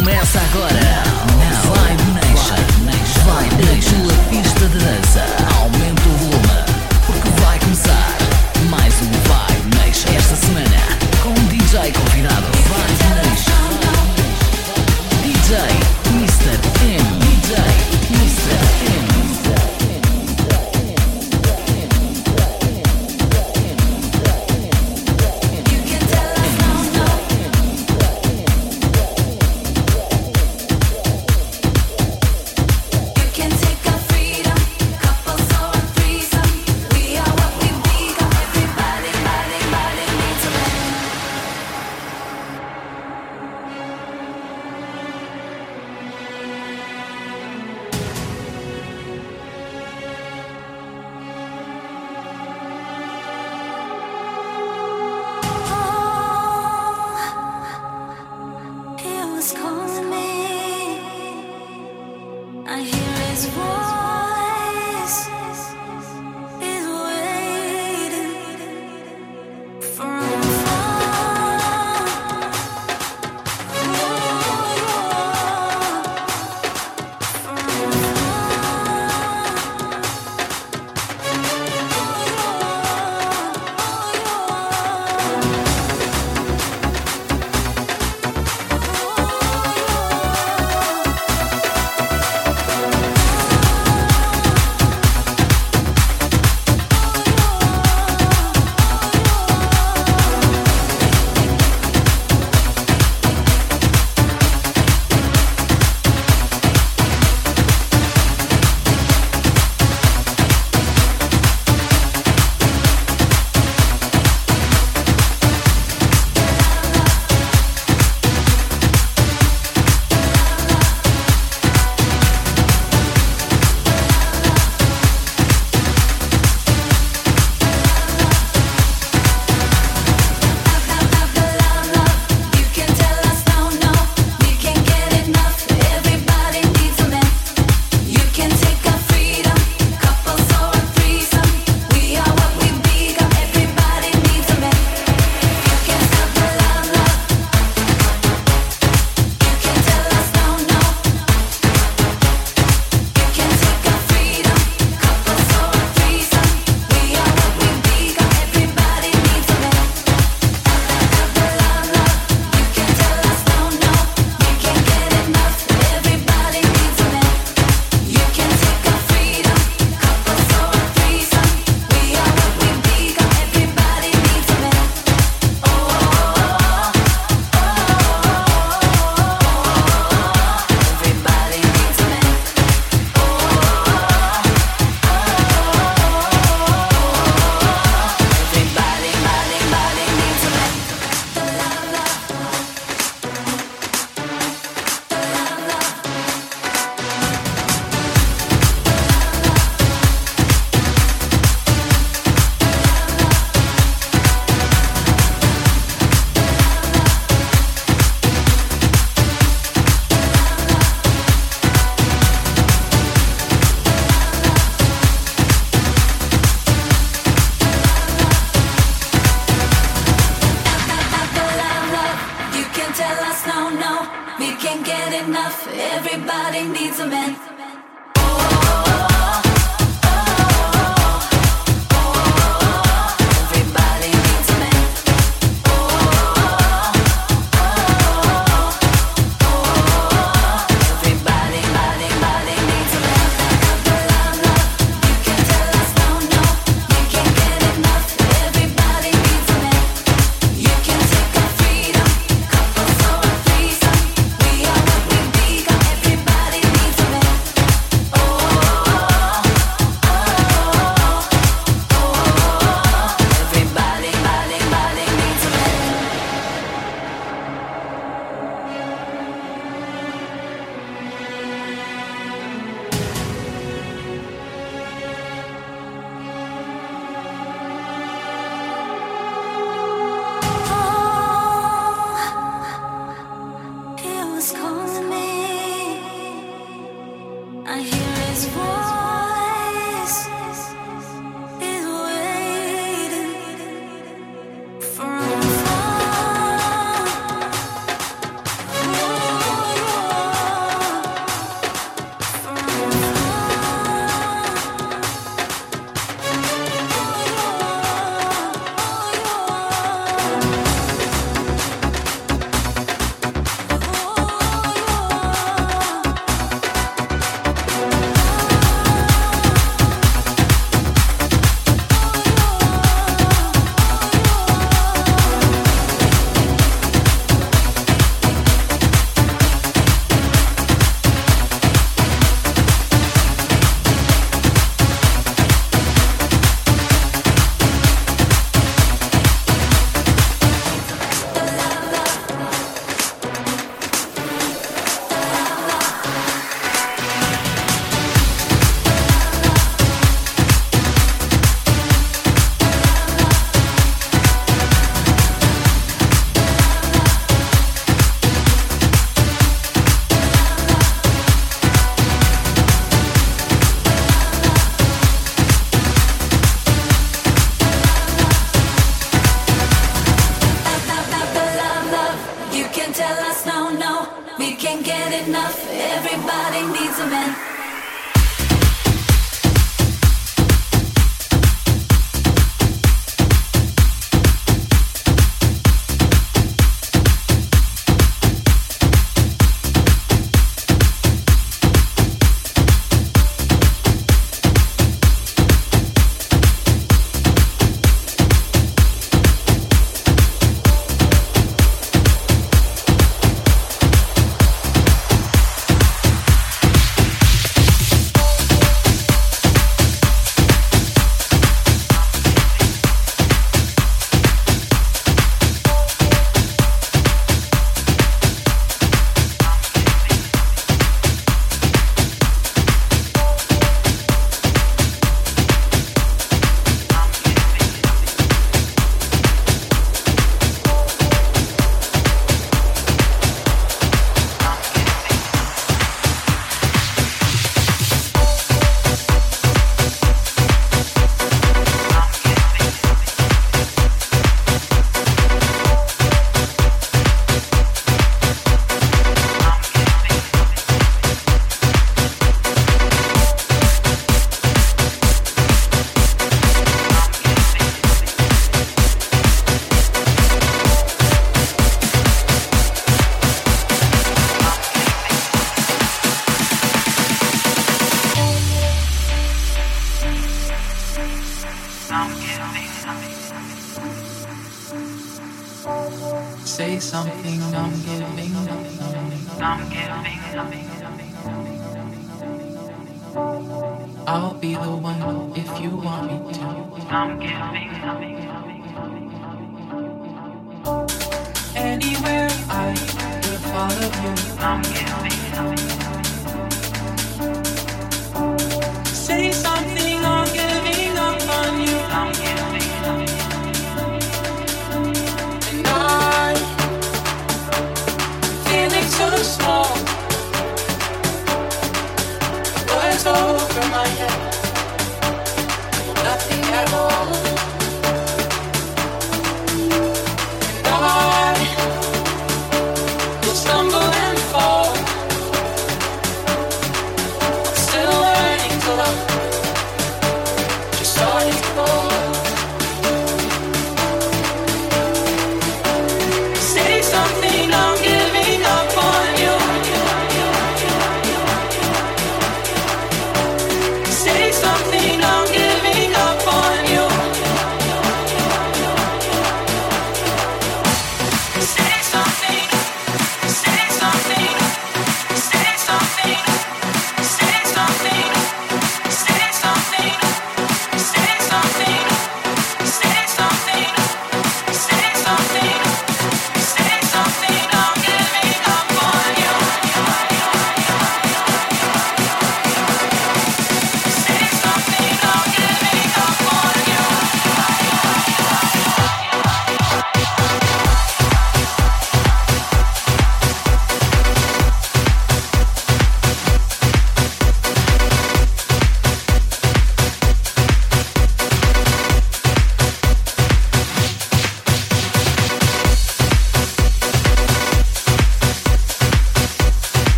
Começa agora Vibe Nation. Vibe na tua pista de dança.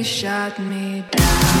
he shot me down.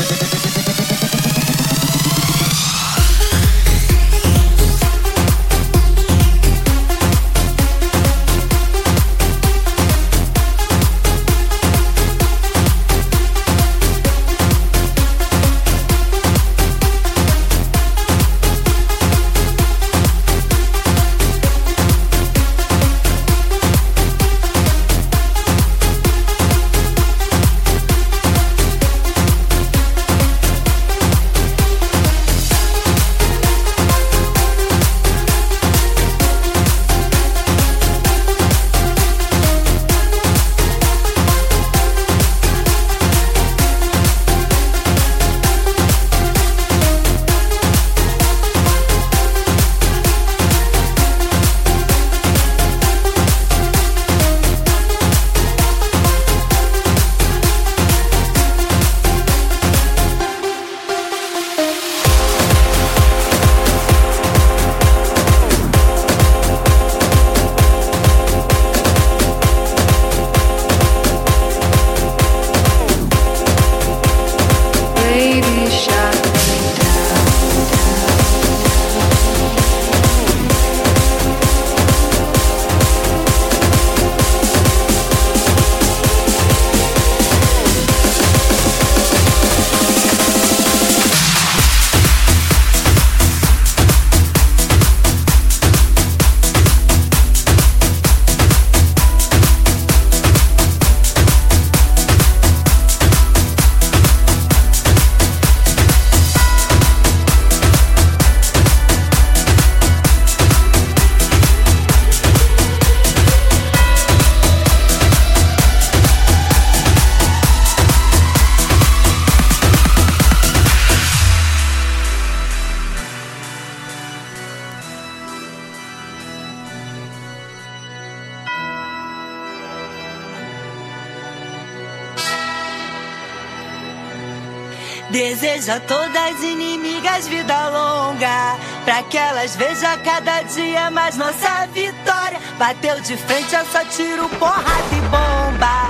Cada dia mais nossa vitória. Bateu de frente, é só tiro, porrada e bomba.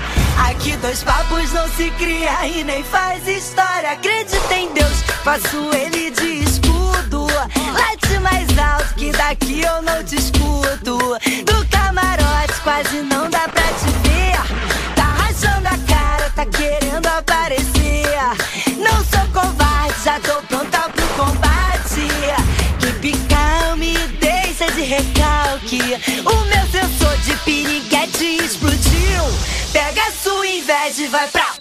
Aqui dois papos não se cria e nem faz história. Acredita em Deus, faço ele de escudo. Late mais alto que daqui eu não te escuto. Do camarote quase não O meu sensor de piriguete explodiu. Pega sua inveja e vai pra.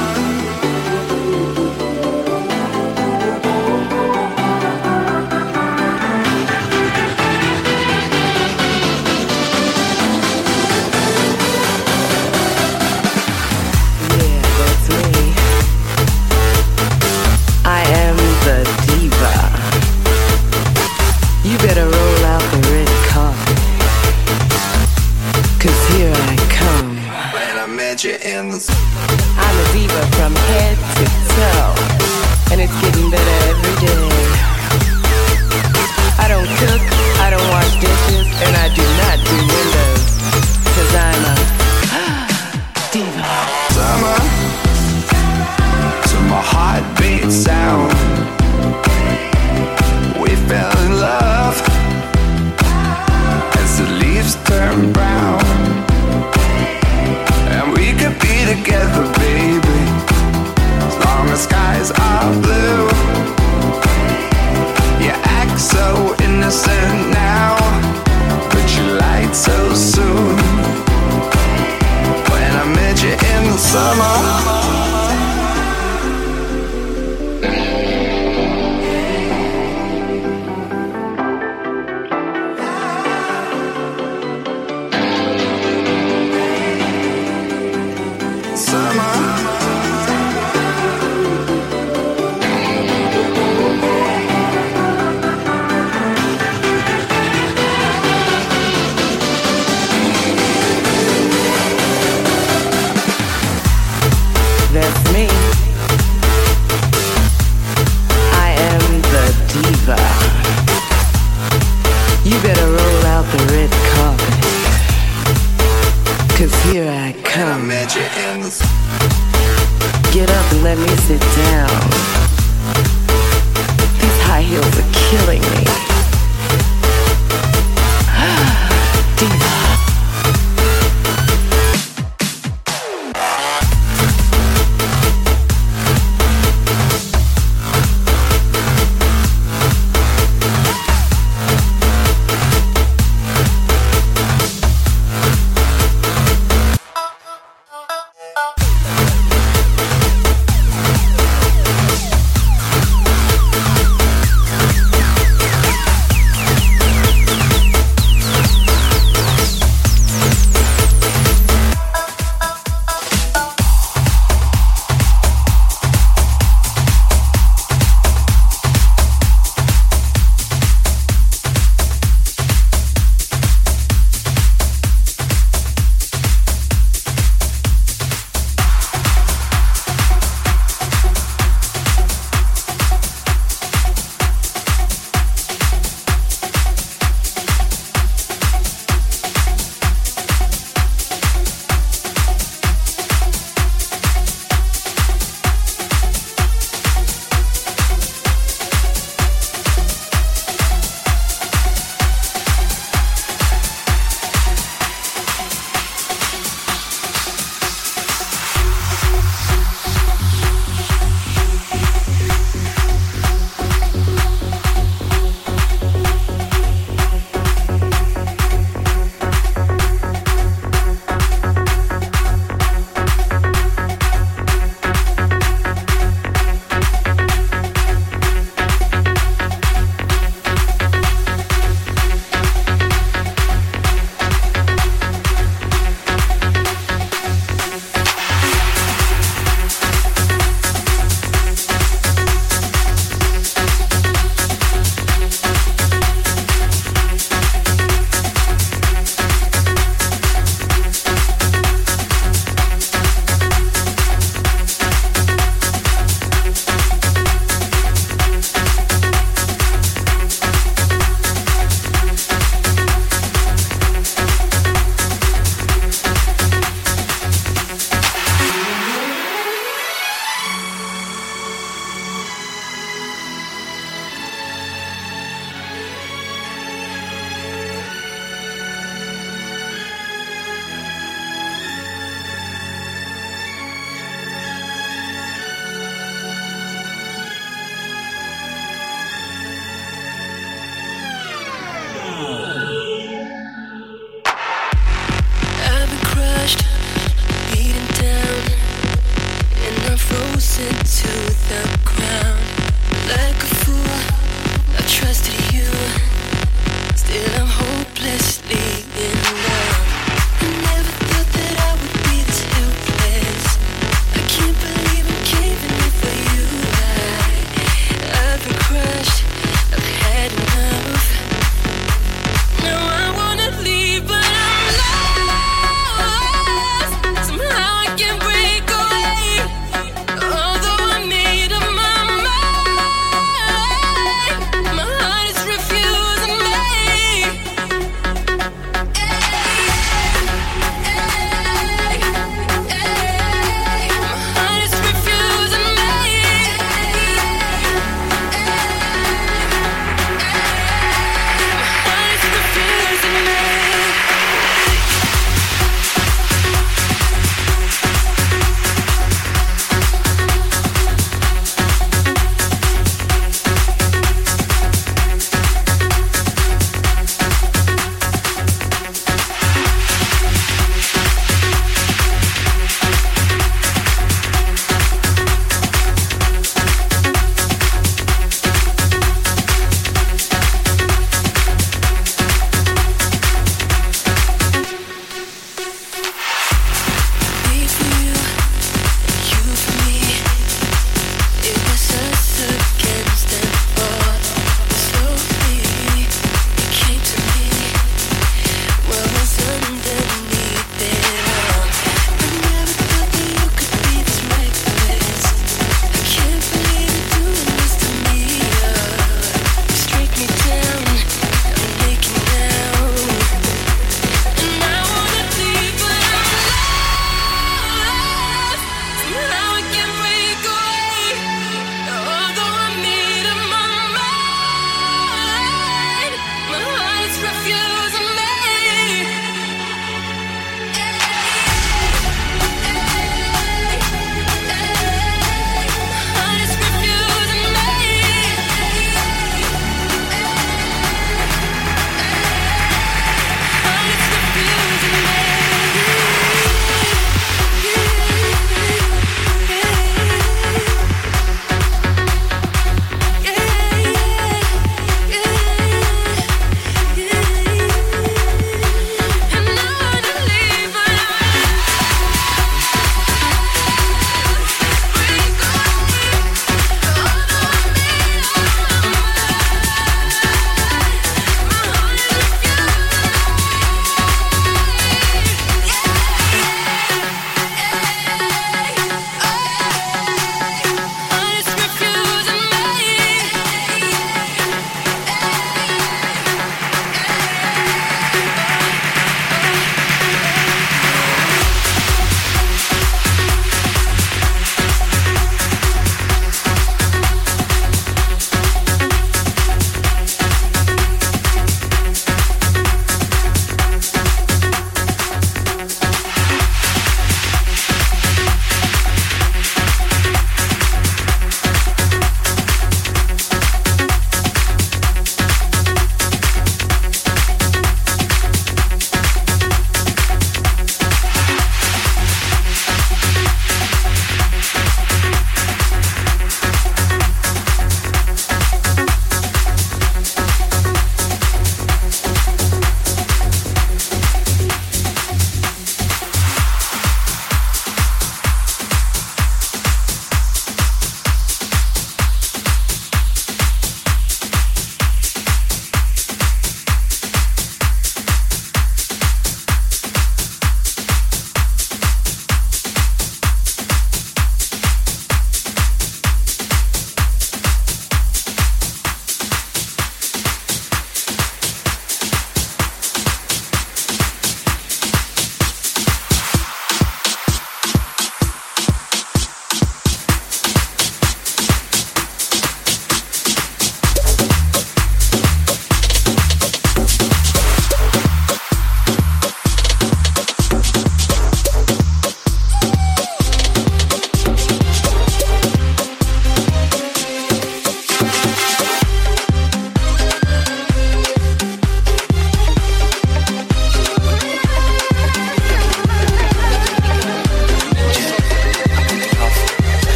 the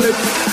men